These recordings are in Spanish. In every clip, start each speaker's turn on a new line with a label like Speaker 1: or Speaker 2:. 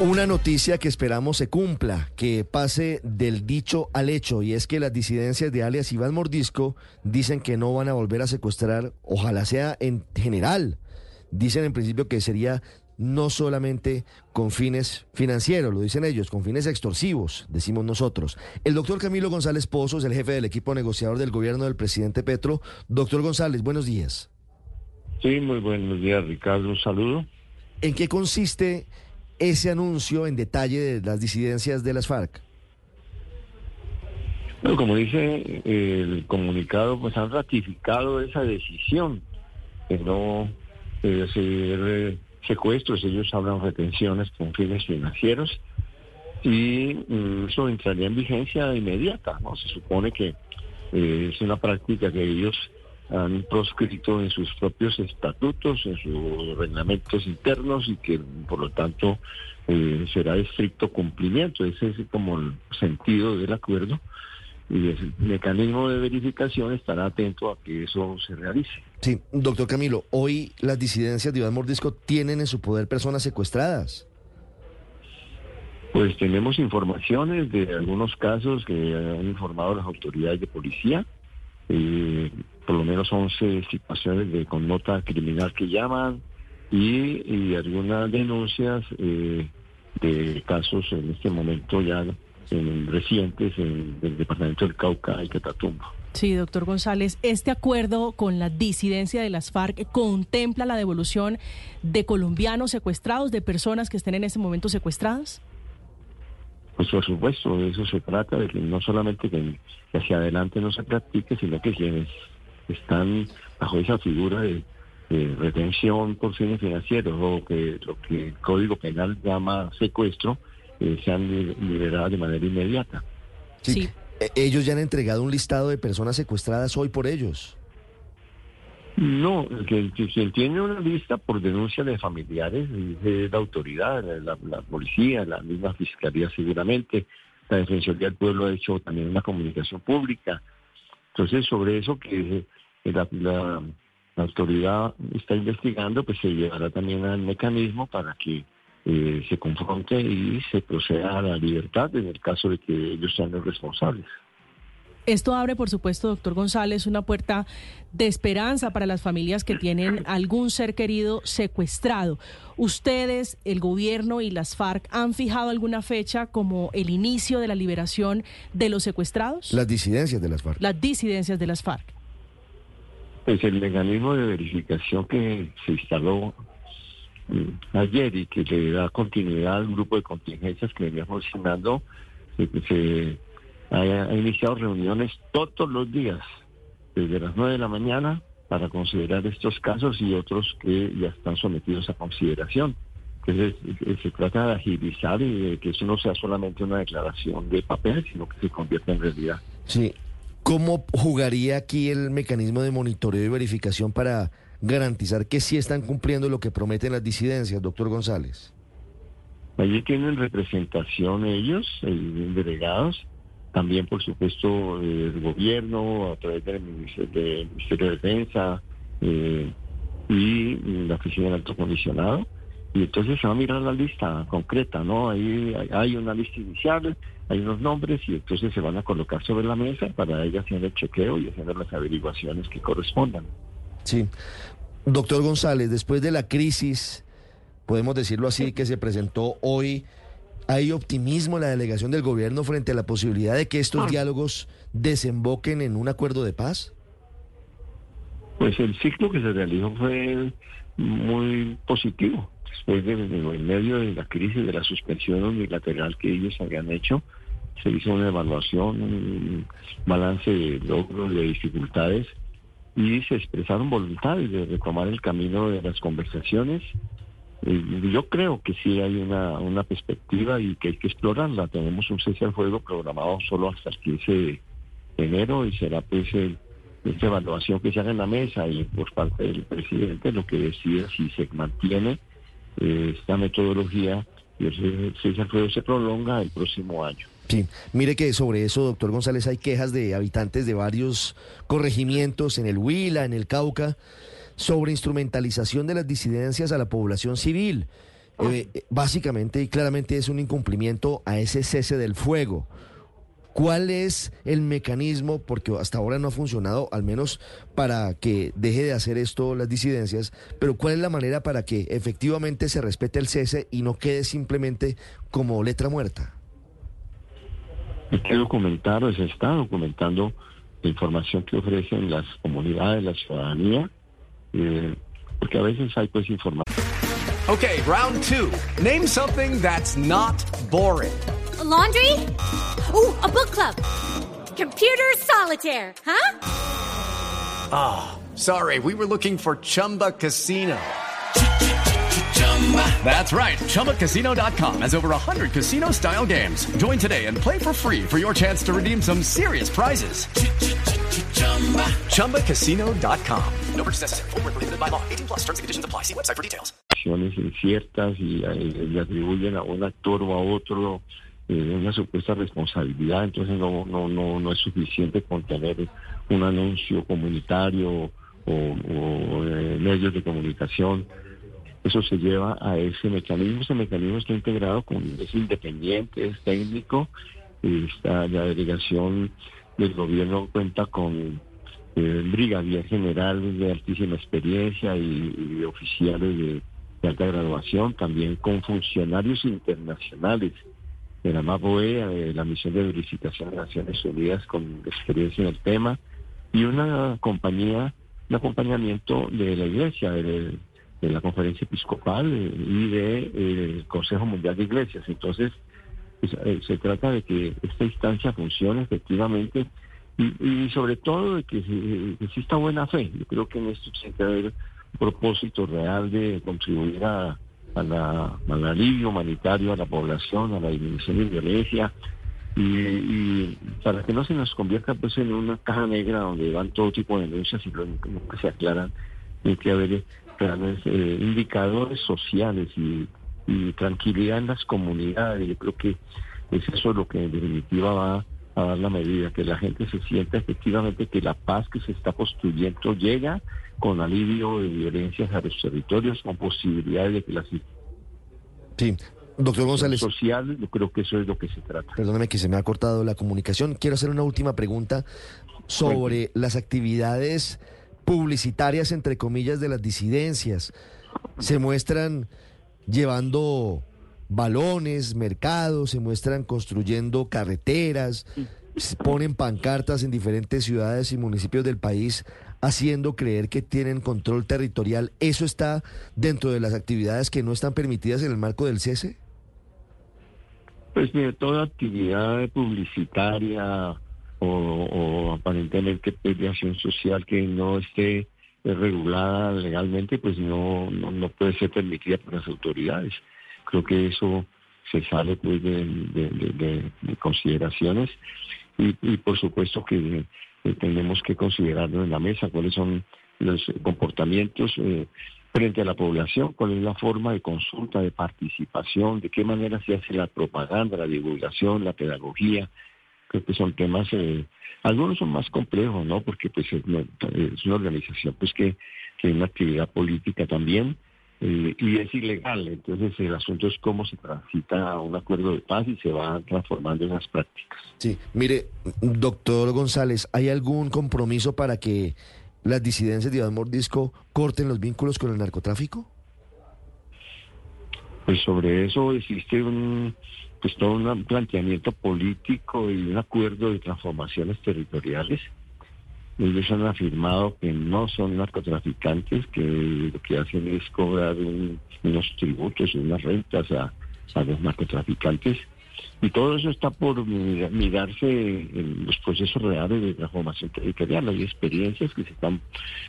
Speaker 1: Una noticia que esperamos se cumpla, que pase del dicho al hecho, y es que las disidencias de alias Iván Mordisco dicen que no van a volver a secuestrar, ojalá sea en general. Dicen en principio que sería no solamente con fines financieros, lo dicen ellos, con fines extorsivos, decimos nosotros. El doctor Camilo González Pozo es el jefe del equipo negociador del gobierno del presidente Petro. Doctor González, buenos días.
Speaker 2: Sí, muy buenos días, Ricardo. Un saludo.
Speaker 1: ¿En qué consiste ese anuncio en detalle de las disidencias de las FARC?
Speaker 2: Bueno, como dice el comunicado, pues han ratificado esa decisión de no eh, hacer secuestros, ellos hablan retenciones con fines financieros y mm, eso entraría en vigencia inmediata, ¿no? Se supone que eh, es una práctica que ellos han proscrito en sus propios estatutos, en sus reglamentos internos y que por lo tanto eh, será de estricto cumplimiento. Ese es como el sentido del acuerdo y el mecanismo de verificación estará atento a que eso se realice.
Speaker 1: Sí, doctor Camilo, hoy las disidencias de Iván Mordisco tienen en su poder personas secuestradas.
Speaker 2: Pues tenemos informaciones de algunos casos que han informado las autoridades de policía. Eh, por lo menos 11 situaciones de nota criminal que llaman y, algunas denuncias eh, de casos en este momento ya en, recientes en el departamento del Cauca y Catatumbo.
Speaker 3: Sí, doctor González, ¿este acuerdo con la disidencia de las FARC contempla la devolución de colombianos secuestrados, de personas que estén en ese momento secuestradas?
Speaker 2: Pues por supuesto, de eso se trata, de que no solamente que hacia adelante no se practique, sino que quienes están bajo esa figura de, retención por fines financieros o que lo que el Código Penal llama secuestro, eh, sean liberadas de manera inmediata.
Speaker 1: Sí. E, ellos ya han entregado un listado de personas secuestradas hoy por ellos.
Speaker 2: No, que, quien tiene una lista por denuncia de familiares es la autoridad, la, la, policía, la misma fiscalía seguramente, la Defensoría del Pueblo ha hecho también una comunicación pública. Entonces, sobre eso que la, autoridad está investigando, pues se llevará también al mecanismo para que eh, se confronte y se proceda a la libertad en el caso de que ellos sean los responsables.
Speaker 3: Esto abre, por supuesto, doctor González, una puerta de esperanza para las familias que tienen algún ser querido secuestrado. ¿Ustedes, el gobierno y las FARC han fijado alguna fecha como el inicio de la liberación de los secuestrados?
Speaker 1: Las disidencias de las FARC.
Speaker 3: Las disidencias de las FARC.
Speaker 2: Pues el mecanismo de verificación que se instaló mm, ayer y que le da continuidad al grupo de contingencias que veníamos funcionando, se, ha, iniciado reuniones todos los días, desde las 9 de la mañana, para considerar estos casos y otros que ya están sometidos a consideración. Entonces, eh, se trata de agilizar y de que eso no sea solamente una declaración de papel, sino que se convierta en realidad.
Speaker 1: Sí, ¿Cómo jugaría aquí el mecanismo de monitoreo y verificación para garantizar que sí están cumpliendo lo que prometen las disidencias, doctor González?
Speaker 2: Allí tienen representación ellos, eh, delegados, también por supuesto el gobierno a través del Ministerio de, Defensa eh, y la Oficina del Alto Comisionado. Y entonces se va a mirar la lista concreta, ¿no? Ahí hay una lista inicial, hay unos nombres y entonces se van a colocar sobre la mesa para ella hacer el chequeo y hacer las averiguaciones que correspondan.
Speaker 1: Sí. Doctor González, después de la crisis, podemos decirlo así, que se presentó hoy, ¿hay optimismo en la delegación del gobierno frente a la posibilidad de que estos ah. diálogos desemboquen en un acuerdo de paz?
Speaker 2: Pues el ciclo que se realizó fue muy positivo después de, en medio de la crisis de la suspensión unilateral que ellos habían hecho, se hizo una evaluación, un balance de logros, de dificultades, y se expresaron voluntades de retomar el camino de las conversaciones y yo creo que sí hay una, una perspectiva y que hay que explorarla. Tenemos un cese al fuego programado solo hasta el 15 de enero y será pues el, evaluación que se haga en la mesa y por parte del presidente lo que decida si se mantiene eh, esta metodología y el fuego se prolonga el próximo año.
Speaker 1: Sí, mire que sobre eso, doctor González, hay quejas de habitantes de varios corregimientos en el Huila, en el Cauca, sobre instrumentalización de las disidencias a la población civil. Eh, básicamente y claramente es un incumplimiento a ese cese del fuego. ¿Cuál es el mecanismo? Porque hasta ahora no ha funcionado, al menos para que deje de hacer esto las disidencias, pero ¿cuál es la manera para que efectivamente se respete el cese y no quede simplemente como letra muerta?
Speaker 2: Hay que documentar, se está documentando la información que ofrecen las comunidades, la ciudadanía, eh, porque a veces hay pues información.
Speaker 4: Okay, round two. Name something that's not boring.
Speaker 5: A laundry? Ooh, a book club. Computer solitaire, huh?
Speaker 4: Ah, sorry, we were looking for Chumba Casino. That's right. ChumbaCasino.com has over 100 casino style games. Join today and play for free for your chance to redeem some serious prizes. ChumbaCasino.com.
Speaker 6: No purchase necessary. Void prohibited by law. 18 plus terms and conditions apply. See website for details.
Speaker 2: inciertas y le atribuyen a un actor o a otro eh, una supuesta responsabilidad, entonces no, no, no, no es suficiente con tener un anuncio comunitario o, eh, medios de comunicación. Eso se lleva a ese mecanismo. Ese mecanismo está integrado con, es independiente, es técnico. Está, la delegación del gobierno cuenta con eh, brigadier generales de altísima experiencia y, oficiales de alta graduación, también con funcionarios internacionales de la MAPOE, de la Misión de Verificación de Naciones Unidas con experiencia en el tema, y una compañía, un acompañamiento de la Iglesia, de, la Conferencia Episcopal eh, y del de, eh, Consejo Mundial de Iglesias. Entonces, pues, eh, se trata de que esta instancia funcione efectivamente y, sobre todo de que, que exista buena fe. Yo creo que en esto tiene que haber propósito real de contribuir a, a la, al alivio humanitario a la población, a la disminución de violencia, y, y, para que no se nos convierta pues en una caja negra donde van todo tipo de denuncias y nunca se aclaran, hay que haber reales eh, indicadores sociales y, y, tranquilidad en las comunidades. Yo creo que es eso lo que en definitiva va a dar la medida, que la gente se sienta efectivamente que la paz que se está construyendo llega con alivio de violencias a los territorios, con posibilidades de que las
Speaker 1: Sí, doctor González.
Speaker 2: Social, yo creo que eso es lo que se trata.
Speaker 1: Perdóname que se me ha cortado la comunicación. Quiero hacer una última pregunta sobre las actividades publicitarias, entre comillas, de las disidencias. Se muestran llevando balones, mercados, se muestran construyendo carreteras, ponen pancartas en diferentes ciudades y municipios del país haciendo creer que tienen control territorial. ¿Eso está dentro de las actividades que no están permitidas en el marco del cese?
Speaker 2: Pues mire, toda actividad publicitaria o, o aparentemente de acción social que no esté regulada legalmente, pues no, no, no, puede ser permitida por las autoridades. Creo que eso se sale pues de, de, de, de consideraciones y, por supuesto que eh, tenemos que considerarlo en la mesa, cuáles son los comportamientos eh, frente a la población, cuál es la forma de consulta, de participación, de qué manera se hace la propaganda, la divulgación, la pedagogía. Creo que son temas, eh, algunos son más complejos, ¿no? Porque pues es una, es una organización pues que tiene una actividad política también, eh, y es ilegal. Entonces el asunto es cómo se transita a un acuerdo de paz y se va transformando en las prácticas.
Speaker 1: Sí, mire, doctor González, ¿hay algún compromiso para que las disidencias de Iván Mordisco corten los vínculos con el narcotráfico?
Speaker 2: Pues sobre eso existe un pues todo un planteamiento político y un acuerdo de transformaciones territoriales ellos han afirmado que no son narcotraficantes, que lo que hacen es cobrar un, unos tributos, unas rentas a, a, los narcotraficantes. Y todo eso está por mirarse en los procesos reales de transformación territorial. Hay experiencias que se están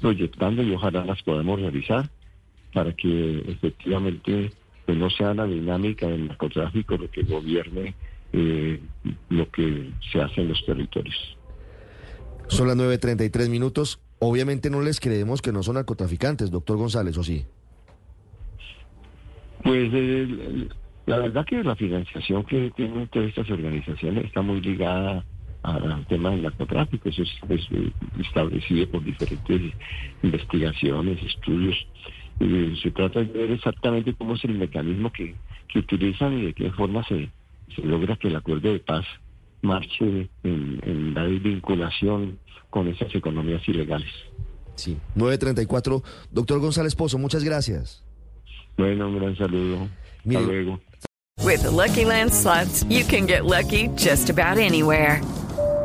Speaker 2: proyectando y ojalá las podamos realizar. para que efectivamente pues, no sea la dinámica del narcotráfico lo que gobierne eh, lo que se hace en los territorios.
Speaker 1: Son las 9.33 minutos. Obviamente no les creemos que no son narcotraficantes, doctor González, ¿o sí?
Speaker 2: Pues eh, la verdad que la financiación que tienen todas estas organizaciones está muy ligada al tema del narcotráfico. Eso es, es, eh, establecido por diferentes investigaciones, estudios. Y se trata de ver exactamente cómo es el mecanismo que, utilizan y de qué forma se logra que el acuerdo de paz marche en, en la desvinculación con esas economías ilegales.
Speaker 1: Sí. 9.34. Doctor González Pozo, muchas gracias.
Speaker 2: Bueno, un gran saludo.
Speaker 1: Mire-
Speaker 2: Hasta luego.
Speaker 7: With the Lucky Land slots, you can get lucky just about anywhere.